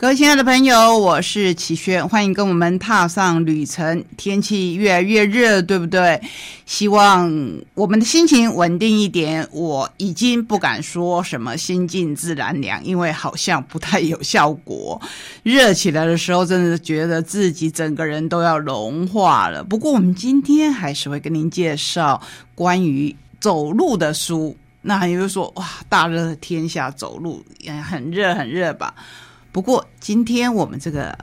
各位亲爱的朋友，我是齐轩，欢迎跟我们踏上旅程。天气越来越热，对不对？希望我们的心情稳定一点。我已经不敢说什么心静自然凉，因为好像不太有效果。热起来的时候，真的觉得自己整个人都要融化了。不过，我们今天还是会跟您介绍关于走路的书。那也就是说，哇，大热的天下走路也很热，很热吧？不过，今天我们这个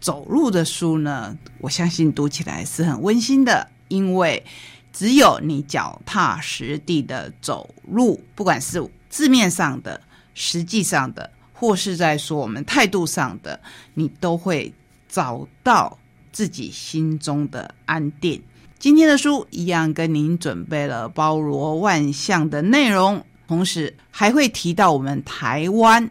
走路的书呢，我相信读起来是很温馨的，因为只有你脚踏实地的走路，不管是字面上的、实际上的，或是在说我们态度上的，你都会找到自己心中的安定。今天的书一样跟您准备了包罗万象的内容，同时还会提到我们台湾。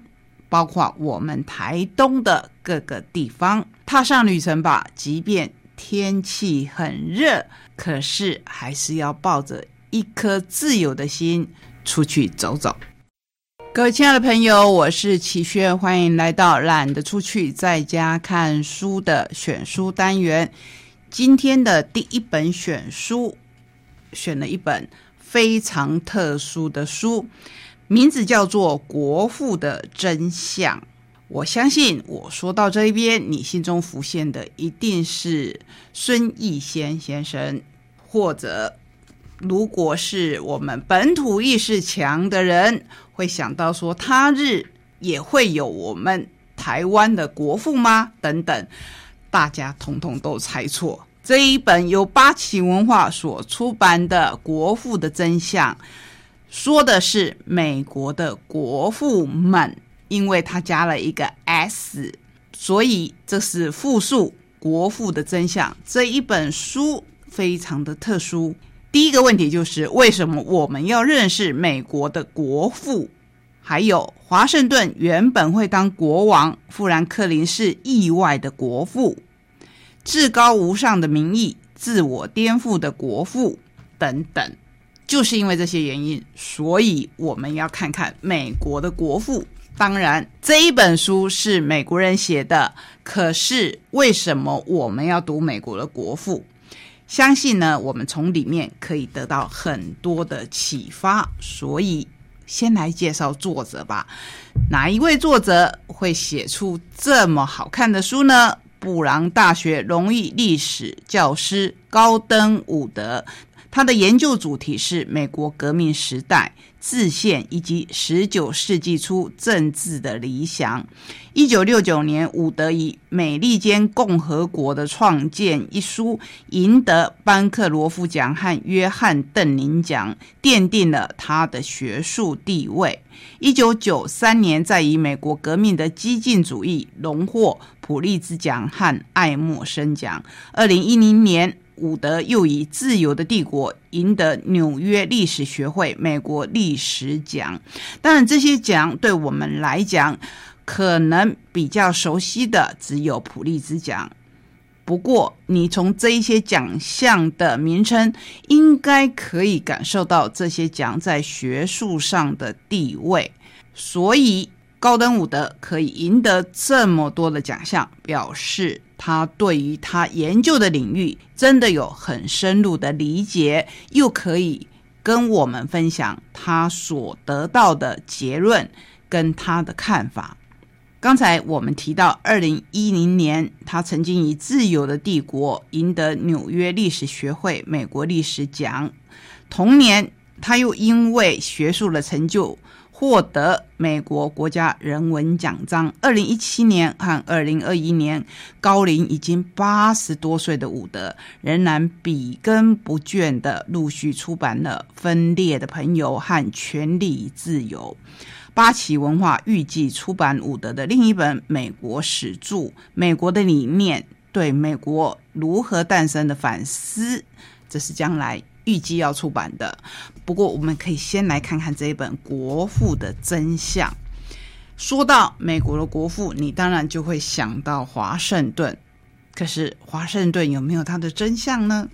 包括我们台东的各个地方，踏上旅程吧。即便天气很热，可是还是要抱着一颗自由的心出去走走。各位亲爱的朋友，我是齐轩，欢迎来到懒得出去，在家看书的选书单元。今天的第一本选书，选了一本非常特殊的书。名字叫做《国父的真相》。我相信，我说到这一边，你心中浮现的一定是孙逸仙先生，或者如果是我们本土意识强的人，会想到说他日也会有我们台湾的国父吗？等等，大家统统都猜错。这一本由八旗文化所出版的《国父的真相》。说的是美国的国父们，因为他加了一个 s，所以这是复数。国父的真相这一本书非常的特殊。第一个问题就是，为什么我们要认识美国的国父？还有，华盛顿原本会当国王，富兰克林是意外的国父，至高无上的名义，自我颠覆的国父等等。就是因为这些原因，所以我们要看看美国的国父。当然，这一本书是美国人写的，可是为什么我们要读美国的国父？相信呢，我们从里面可以得到很多的启发。所以，先来介绍作者吧。哪一位作者会写出这么好看的书呢？布朗大学荣誉历史教师高登伍德。他的研究主题是美国革命时代、自宪以及十九世纪初政治的理想。一九六九年，伍德以《美利坚共和国的创建》一书赢得班克罗夫奖和约翰邓宁奖，奠定了他的学术地位。一九九三年，在以美国革命的激进主义荣获普利兹奖和爱默生奖。二零一零年。伍德又以《自由的帝国》赢得纽约历史学会美国历史奖。当然，这些奖对我们来讲，可能比较熟悉的只有普利兹奖。不过，你从这一些奖项的名称，应该可以感受到这些奖在学术上的地位。所以，高登伍德可以赢得这么多的奖项，表示。他对于他研究的领域真的有很深入的理解，又可以跟我们分享他所得到的结论跟他的看法。刚才我们提到，二零一零年他曾经以《自由的帝国》赢得纽约历史学会美国历史奖，同年他又因为学术的成就。获得美国国家人文奖章。二零一七年和二零二一年，高龄已经八十多岁的伍德，仍然笔耕不倦的陆续出版了《分裂的朋友》和《权力自由》。八旗文化预计出版伍德的另一本美国史著《美国的理念：对美国如何诞生的反思》，这是将来。预计要出版的，不过我们可以先来看看这一本《国父的真相》。说到美国的国父，你当然就会想到华盛顿。可是华盛顿有没有他的真相呢？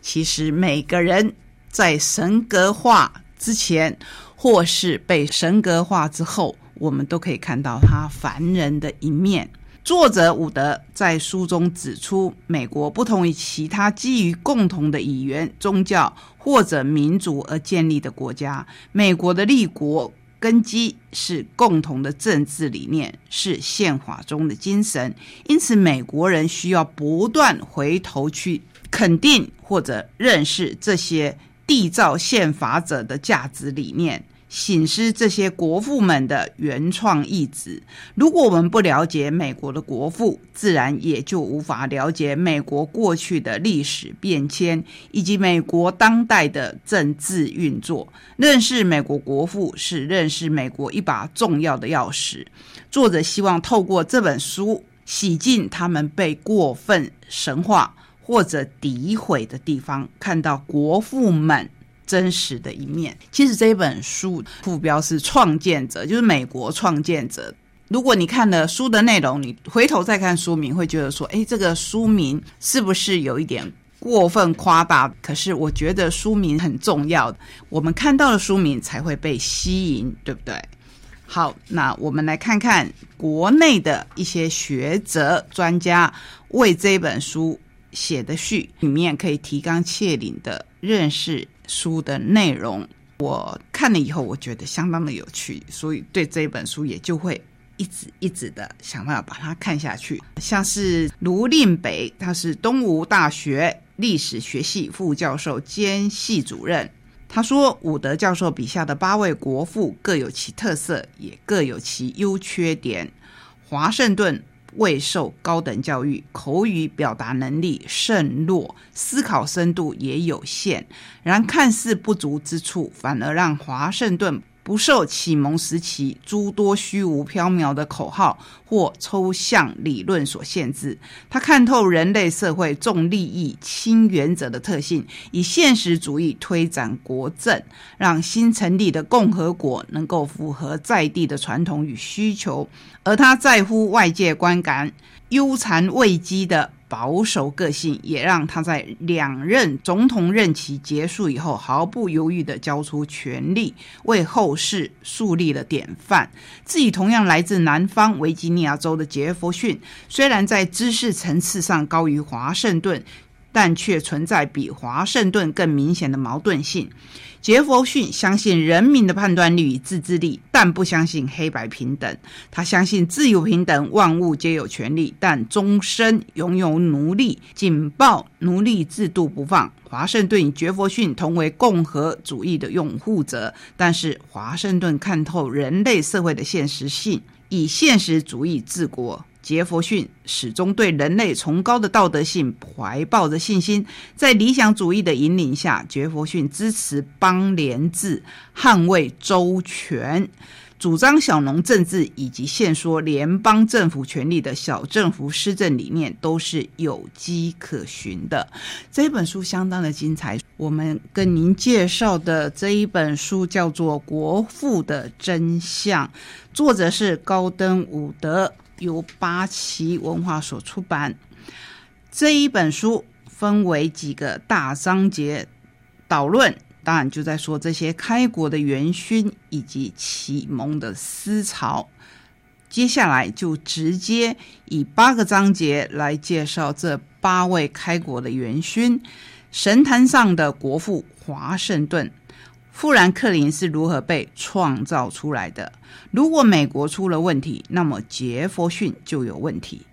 其实每个人在神格化之前，或是被神格化之后，我们都可以看到他凡人的一面。作者伍德在书中指出，美国不同于其他基于共同的语言、宗教或者民族而建立的国家，美国的立国根基是共同的政治理念，是宪法中的精神。因此，美国人需要不断回头去肯定或者认识这些缔造宪法者的价值理念。醒思这些国父们的原创意志。如果我们不了解美国的国父，自然也就无法了解美国过去的历史变迁以及美国当代的政治运作。认识美国国父是认识美国一把重要的钥匙。作者希望透过这本书洗净他们被过分神化或者诋毁的地方，看到国父们。真实的一面。其实这本书副标是“创建者”，就是美国创建者。如果你看了书的内容，你回头再看书名，会觉得说：“哎，这个书名是不是有一点过分夸大？”可是我觉得书名很重要，我们看到了书名才会被吸引，对不对？好，那我们来看看国内的一些学者专家为这本书写的序，里面可以提纲挈领的认识。书的内容我看了以后，我觉得相当的有趣，所以对这本书也就会一直一直的想办法把它看下去。像是卢令北，他是东吴大学历史学系副教授兼系主任，他说伍德教授笔下的八位国父各有其特色，也各有其优缺点。华盛顿。未受高等教育，口语表达能力甚弱，思考深度也有限。然看似不足之处，反而让华盛顿。不受启蒙时期诸多虚无缥缈的口号或抽象理论所限制，他看透人类社会重利益轻原则的特性，以现实主义推展国政，让新成立的共和国能够符合在地的传统与需求，而他在乎外界观感，忧残未积的。保守个性也让他在两任总统任期结束以后毫不犹豫地交出权力，为后世树立了典范。自己同样来自南方维吉尼亚州的杰弗逊，虽然在知识层次上高于华盛顿，但却存在比华盛顿更明显的矛盾性。杰弗逊相信人民的判断力与自制力，但不相信黑白平等。他相信自由平等，万物皆有权利，但终身拥有奴隶，紧抱奴隶制度不放。华盛顿与杰弗逊同为共和主义的拥护者，但是华盛顿看透人类社会的现实性，以现实主义治国。杰弗逊始终对人类崇高的道德性怀抱着信心，在理想主义的引领下，杰弗逊支持邦联制，捍卫周全，主张小农政治以及限缩联邦政府权力的小政府施政理念都是有迹可循的。这本书相当的精彩，我们跟您介绍的这一本书叫做《国父的真相》，作者是高登伍德。由八旗文化所出版这一本书，分为几个大章节导论，当然就在说这些开国的元勋以及启蒙的思潮。接下来就直接以八个章节来介绍这八位开国的元勋：神坛上的国父华盛顿。富兰克林是如何被创造出来的？如果美国出了问题，那么杰弗逊就有问题。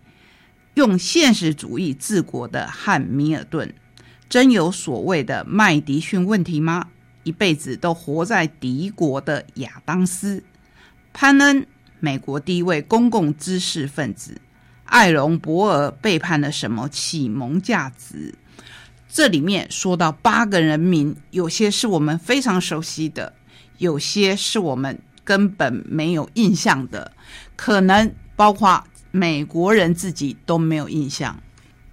用现实主义治国的汉密尔顿，真有所谓的麦迪逊问题吗？一辈子都活在敌国的亚当斯，潘恩，美国第一位公共知识分子，艾隆博尔背叛了什么启蒙价值？这里面说到八个人名，有些是我们非常熟悉的，有些是我们根本没有印象的，可能包括美国人自己都没有印象。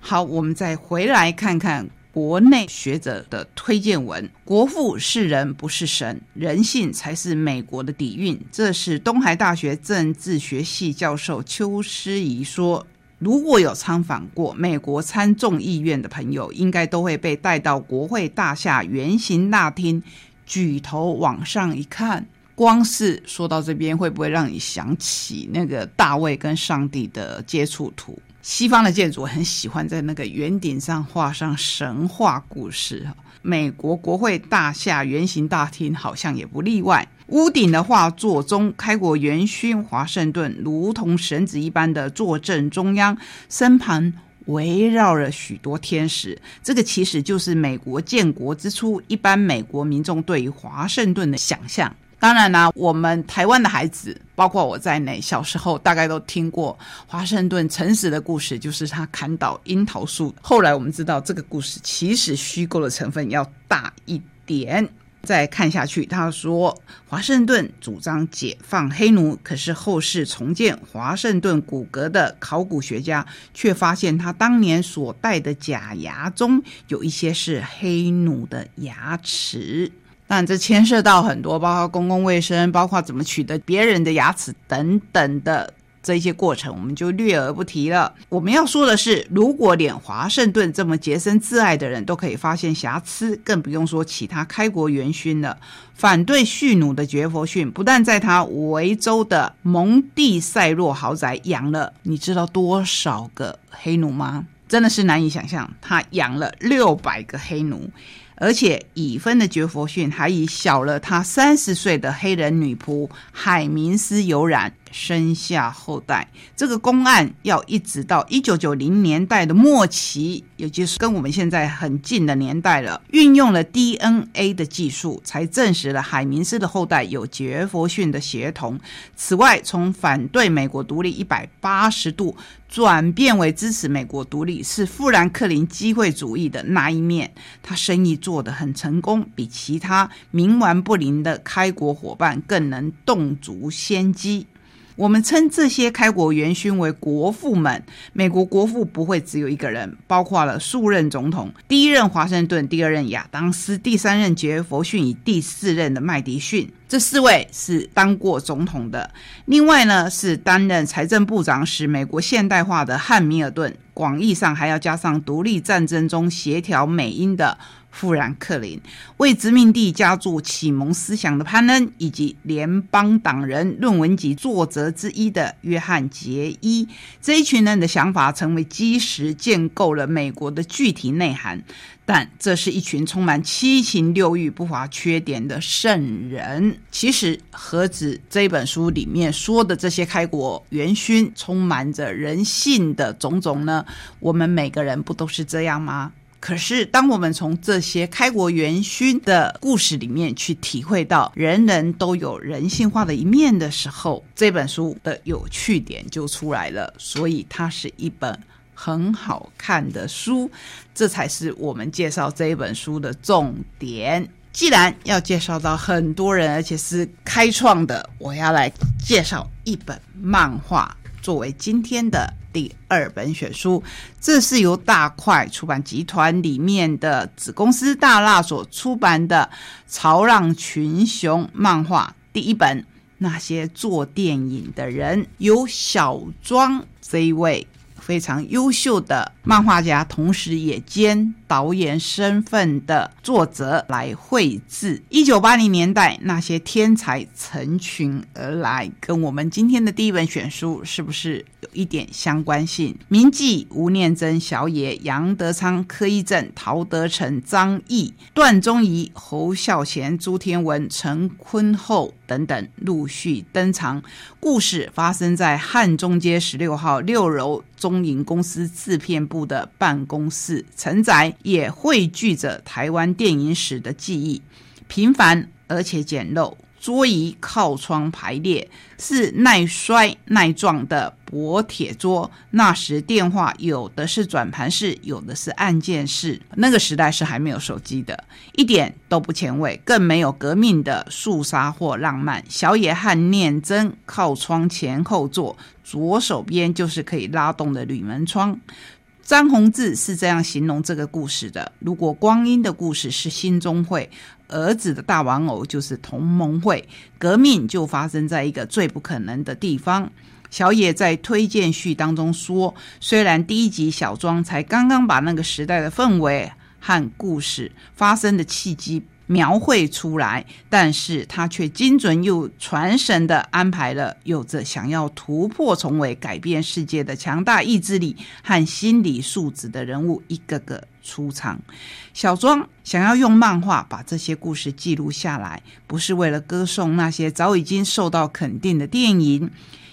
好，我们再回来看看国内学者的推荐文：“国父是人不是神，人性才是美国的底蕴。”这是东海大学政治学系教授邱诗怡说。如果有参访过美国参众议院的朋友，应该都会被带到国会大厦圆形大厅，举头往上一看。光是说到这边，会不会让你想起那个大卫跟上帝的接触图？西方的建筑很喜欢在那个圆顶上画上神话故事，美国国会大厦圆形大厅好像也不例外。屋顶的画作中，开国元勋华盛顿如同神子一般的坐镇中央，身旁围绕了许多天使。这个其实就是美国建国之初一般美国民众对于华盛顿的想象。当然啦，我们台湾的孩子，包括我在内，小时候大概都听过华盛顿诚实的故事，就是他砍倒樱桃树。后来我们知道，这个故事其实虚构的成分要大一点。再看下去，他说华盛顿主张解放黑奴，可是后世重建华盛顿骨骼的考古学家却发现，他当年所戴的假牙中有一些是黑奴的牙齿。但这牵涉到很多，包括公共卫生，包括怎么取得别人的牙齿等等的这一些过程，我们就略而不提了。我们要说的是，如果连华盛顿这么洁身自爱的人都可以发现瑕疵，更不用说其他开国元勋了。反对蓄奴的杰佛逊，不但在他维州的蒙蒂塞洛豪宅养了，你知道多少个黑奴吗？真的是难以想象，他养了六百个黑奴。而且已婚的杰佛逊还以小了他三十岁的黑人女仆海明斯有染。生下后代，这个公案要一直到一九九零年代的末期，也就是跟我们现在很近的年代了。运用了 DNA 的技术，才证实了海明斯的后代有杰佛逊的血统。此外，从反对美国独立一百八十度转变为支持美国独立，是富兰克林机会主义的那一面。他生意做得很成功，比其他冥顽不灵的开国伙伴更能洞足先机。我们称这些开国元勋为国父们。美国国父不会只有一个人，包括了数任总统：第一任华盛顿，第二任亚当斯，第三任杰佛逊，以第四任的麦迪逊。这四位是当过总统的。另外呢，是担任财政部长时，美国现代化的汉密尔顿。广义上还要加上独立战争中协调美英的。富兰克林为殖民地加注启蒙思想的潘恩，以及联邦党人论文集作者之一的约翰杰伊，这一群人的想法成为基石，建构了美国的具体内涵。但这是一群充满七情六欲、不乏缺点的圣人。其实，何止这本书里面说的这些开国元勋，充满着人性的种种呢？我们每个人不都是这样吗？可是，当我们从这些开国元勋的故事里面去体会到人人都有人性化的一面的时候，这本书的有趣点就出来了。所以，它是一本很好看的书，这才是我们介绍这一本书的重点。既然要介绍到很多人，而且是开创的，我要来介绍一本漫画作为今天的。第二本选书，这是由大块出版集团里面的子公司大蜡所出版的《潮浪群雄》漫画第一本。那些做电影的人，由小庄这一位。非常优秀的漫画家，同时也兼导演身份的作者来绘制。一九八零年代，那些天才成群而来，跟我们今天的第一本选书是不是有一点相关性？铭记吴念真、小野、杨德昌、柯一正、陶德成、张毅、段宗仪、侯孝贤、朱天文、陈坤厚等等陆续登场。故事发生在汉中街十六号六楼。中银公司制片部的办公室，承载也汇聚着台湾电影史的记忆，平凡而且简陋。桌椅靠窗排列，是耐摔耐撞的薄铁桌。那时电话有的是转盘式，有的是按键式。那个时代是还没有手机的，一点都不前卫，更没有革命的肃杀或浪漫。小野和念真靠窗前后坐，左手边就是可以拉动的铝门窗。张宏志是这样形容这个故事的：如果光阴的故事是新中会，儿子的大玩偶就是同盟会，革命就发生在一个最不可能的地方。小野在推荐序当中说，虽然第一集小庄才刚刚把那个时代的氛围和故事发生的契机。描绘出来，但是他却精准又传神的安排了有着想要突破重围、改变世界的强大意志力和心理素质的人物一个个出场。小庄想要用漫画把这些故事记录下来，不是为了歌颂那些早已经受到肯定的电影。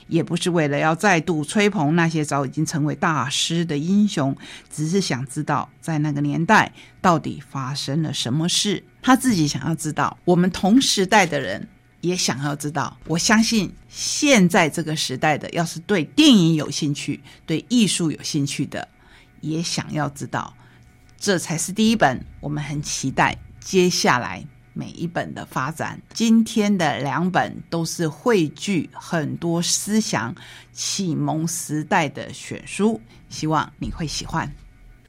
也不是为了要再度吹捧那些早已经成为大师的英雄，只是想知道在那个年代到底发生了什么事。他自己想要知道，我们同时代的人也想要知道。我相信现在这个时代的，要是对电影有兴趣、对艺术有兴趣的，也想要知道。这才是第一本，我们很期待接下来。每一本的发展，今天的两本都是汇聚很多思想、启蒙时代的选书，希望你会喜欢。